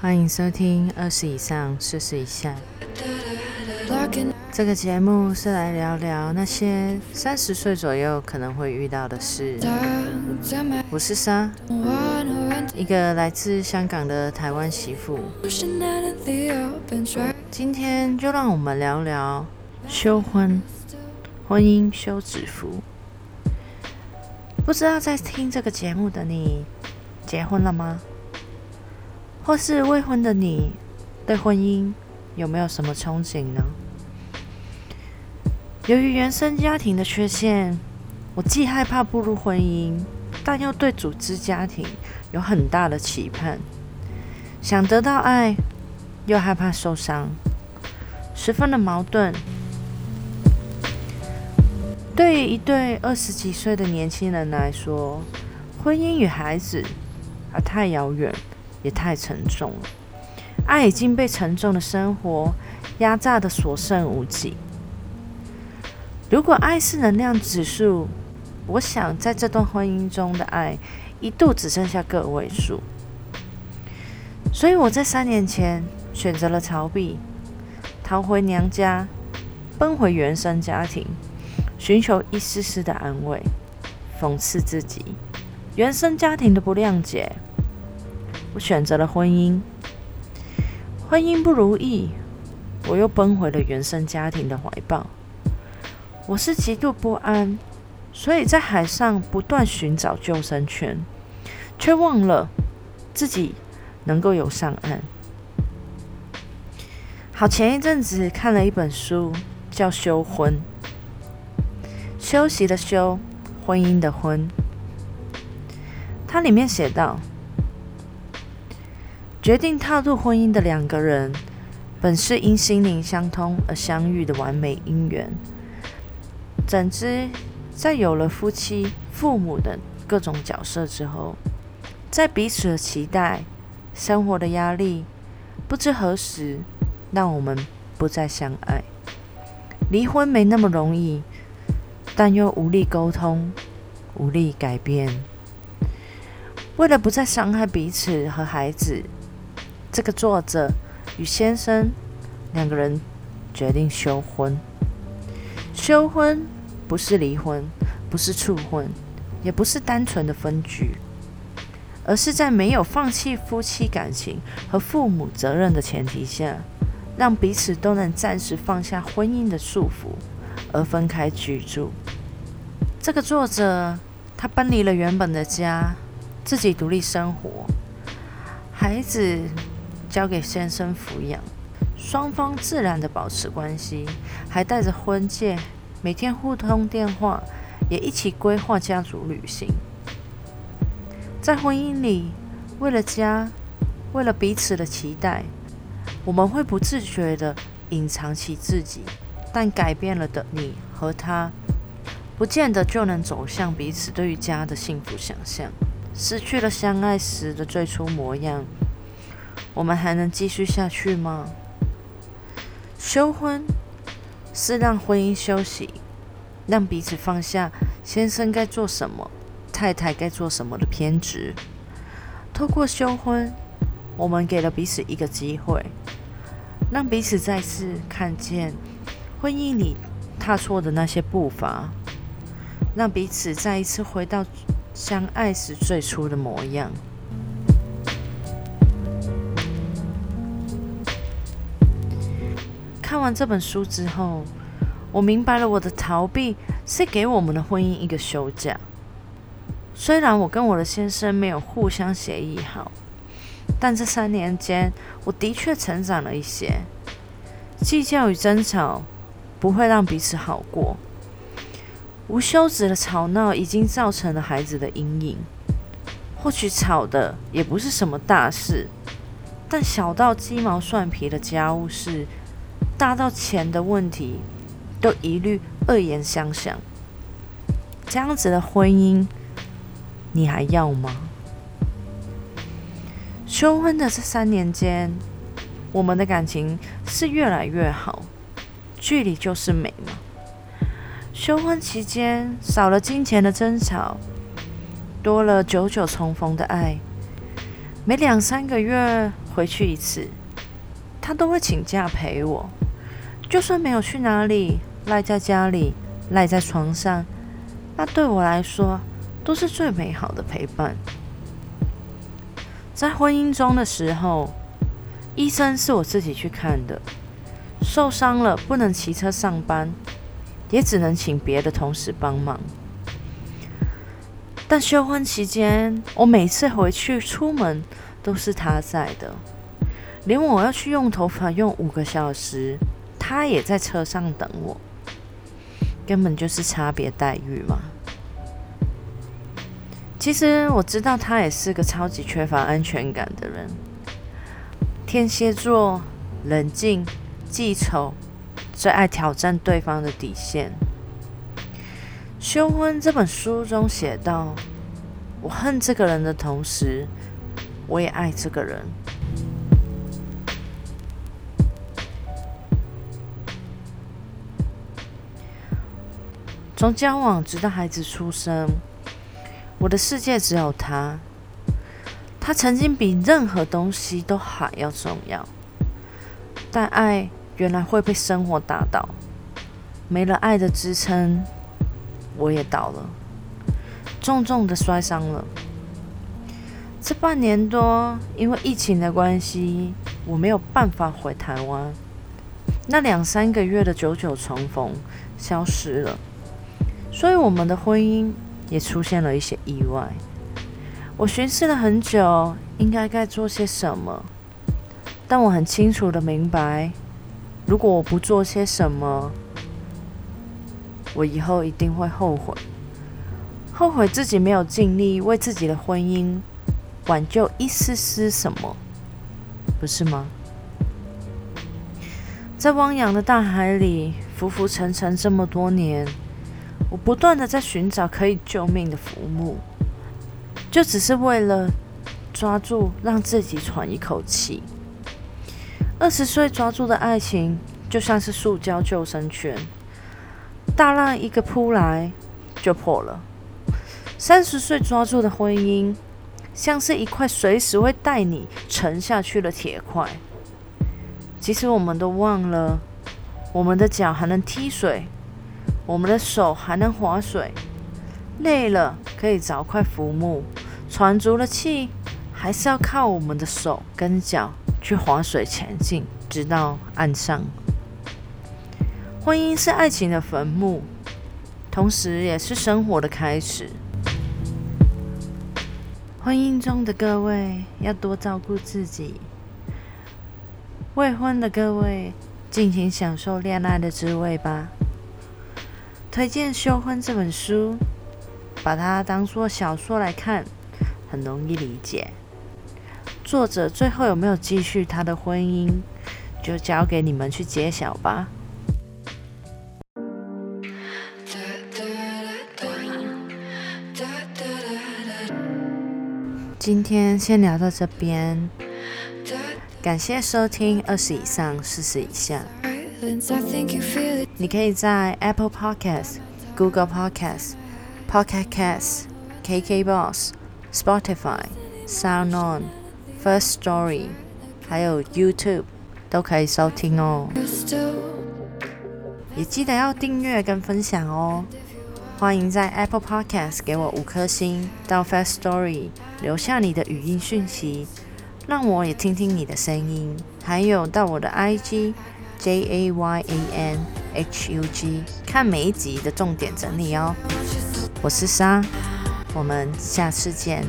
欢迎收听二十以上，四十以下。这个节目是来聊聊那些三十岁左右可能会遇到的事。我是莎，一个来自香港的台湾媳妇。今天就让我们聊聊休婚、婚姻休止符。不知道在听这个节目的你，结婚了吗？或是未婚的你，对婚姻有没有什么憧憬呢？由于原生家庭的缺陷，我既害怕步入婚姻，但又对组织家庭有很大的期盼。想得到爱，又害怕受伤，十分的矛盾。对于一对二十几岁的年轻人来说，婚姻与孩子还太遥远。也太沉重了，爱已经被沉重的生活压榨的所剩无几。如果爱是能量指数，我想在这段婚姻中的爱一度只剩下个位数。所以我在三年前选择了逃避，逃回娘家，奔回原生家庭，寻求一丝丝的安慰，讽刺自己原生家庭的不谅解。我选择了婚姻，婚姻不如意，我又奔回了原生家庭的怀抱。我是极度不安，所以在海上不断寻找救生圈，却忘了自己能够游上岸。好，前一阵子看了一本书，叫《休婚》，休息的休，婚姻的婚。它里面写道。决定踏入婚姻的两个人，本是因心灵相通而相遇的完美姻缘。怎知在有了夫妻、父母等各种角色之后，在彼此的期待、生活的压力，不知何时让我们不再相爱。离婚没那么容易，但又无力沟通，无力改变。为了不再伤害彼此和孩子。这个作者与先生两个人决定休婚。休婚不是离婚，不是处婚，也不是单纯的分居，而是在没有放弃夫妻感情和父母责任的前提下，让彼此都能暂时放下婚姻的束缚，而分开居住。这个作者他搬离了原本的家，自己独立生活，孩子。交给先生抚养，双方自然的保持关系，还带着婚戒，每天互通电话，也一起规划家族旅行。在婚姻里，为了家，为了彼此的期待，我们会不自觉的隐藏起自己，但改变了的你和他，不见得就能走向彼此对于家的幸福想象，失去了相爱时的最初模样。我们还能继续下去吗？休婚是让婚姻休息，让彼此放下先生该做什么、太太该做什么的偏执。透过休婚，我们给了彼此一个机会，让彼此再次看见婚姻里踏错的那些步伐，让彼此再一次回到相爱时最初的模样。看完这本书之后，我明白了我的逃避是给我们的婚姻一个休假。虽然我跟我的先生没有互相协议好，但这三年间，我的确成长了一些。计较与争吵不会让彼此好过，无休止的吵闹已经造成了孩子的阴影。或许吵的也不是什么大事，但小到鸡毛蒜皮的家务事。大到钱的问题，都一律恶言相向。这样子的婚姻，你还要吗？休婚的这三年间，我们的感情是越来越好，距离就是美嘛。休婚期间，少了金钱的争吵，多了久久重逢的爱。每两三个月。回去一次，他都会请假陪我。就算没有去哪里，赖在家里，赖在床上，那对我来说都是最美好的陪伴。在婚姻中的时候，医生是我自己去看的，受伤了不能骑车上班，也只能请别的同事帮忙。但休婚期间，我每次回去出门都是他在的，连我要去用头发用五个小时，他也在车上等我，根本就是差别待遇嘛。其实我知道他也是个超级缺乏安全感的人，天蝎座，冷静、记仇，最爱挑战对方的底线。《修婚》这本书中写道：“我恨这个人的同时，我也爱这个人。从交往直到孩子出生，我的世界只有他。他曾经比任何东西都还要重要。但爱原来会被生活打倒，没了爱的支撑。”我也倒了，重重的摔伤了。这半年多，因为疫情的关系，我没有办法回台湾。那两三个月的久久重逢消失了，所以我们的婚姻也出现了一些意外。我寻思了很久，应该该做些什么，但我很清楚的明白，如果我不做些什么，我以后一定会后悔，后悔自己没有尽力为自己的婚姻挽救一丝丝什么，不是吗？在汪洋的大海里浮浮沉沉这么多年，我不断的在寻找可以救命的浮木，就只是为了抓住让自己喘一口气。二十岁抓住的爱情，就像是塑胶救生圈。大浪一个扑来就破了。三十岁抓住的婚姻，像是一块随时会带你沉下去的铁块。其实我们都忘了，我们的脚还能踢水，我们的手还能划水。累了可以找块浮木，喘足了气，还是要靠我们的手跟脚去划水前进，直到岸上。婚姻是爱情的坟墓，同时也是生活的开始。婚姻中的各位要多照顾自己，未婚的各位尽情享受恋爱的滋味吧。推荐《修婚》这本书，把它当做小说来看，很容易理解。作者最后有没有继续他的婚姻，就交给你们去揭晓吧。今天先聊到这边，感谢收听二十以上四十以下。你可以在 Apple Podcast、Google Podcast、Pocket Cast、KKBox、Spotify、SoundOn、First Story，还有 YouTube 都可以收听哦。也记得要订阅跟分享哦。欢迎在 Apple Podcast 给我五颗星，到 Fast Story 留下你的语音讯息，让我也听听你的声音。还有到我的 IG J A Y A N H U G 看每一集的重点整理哦。我是莎，我们下次见。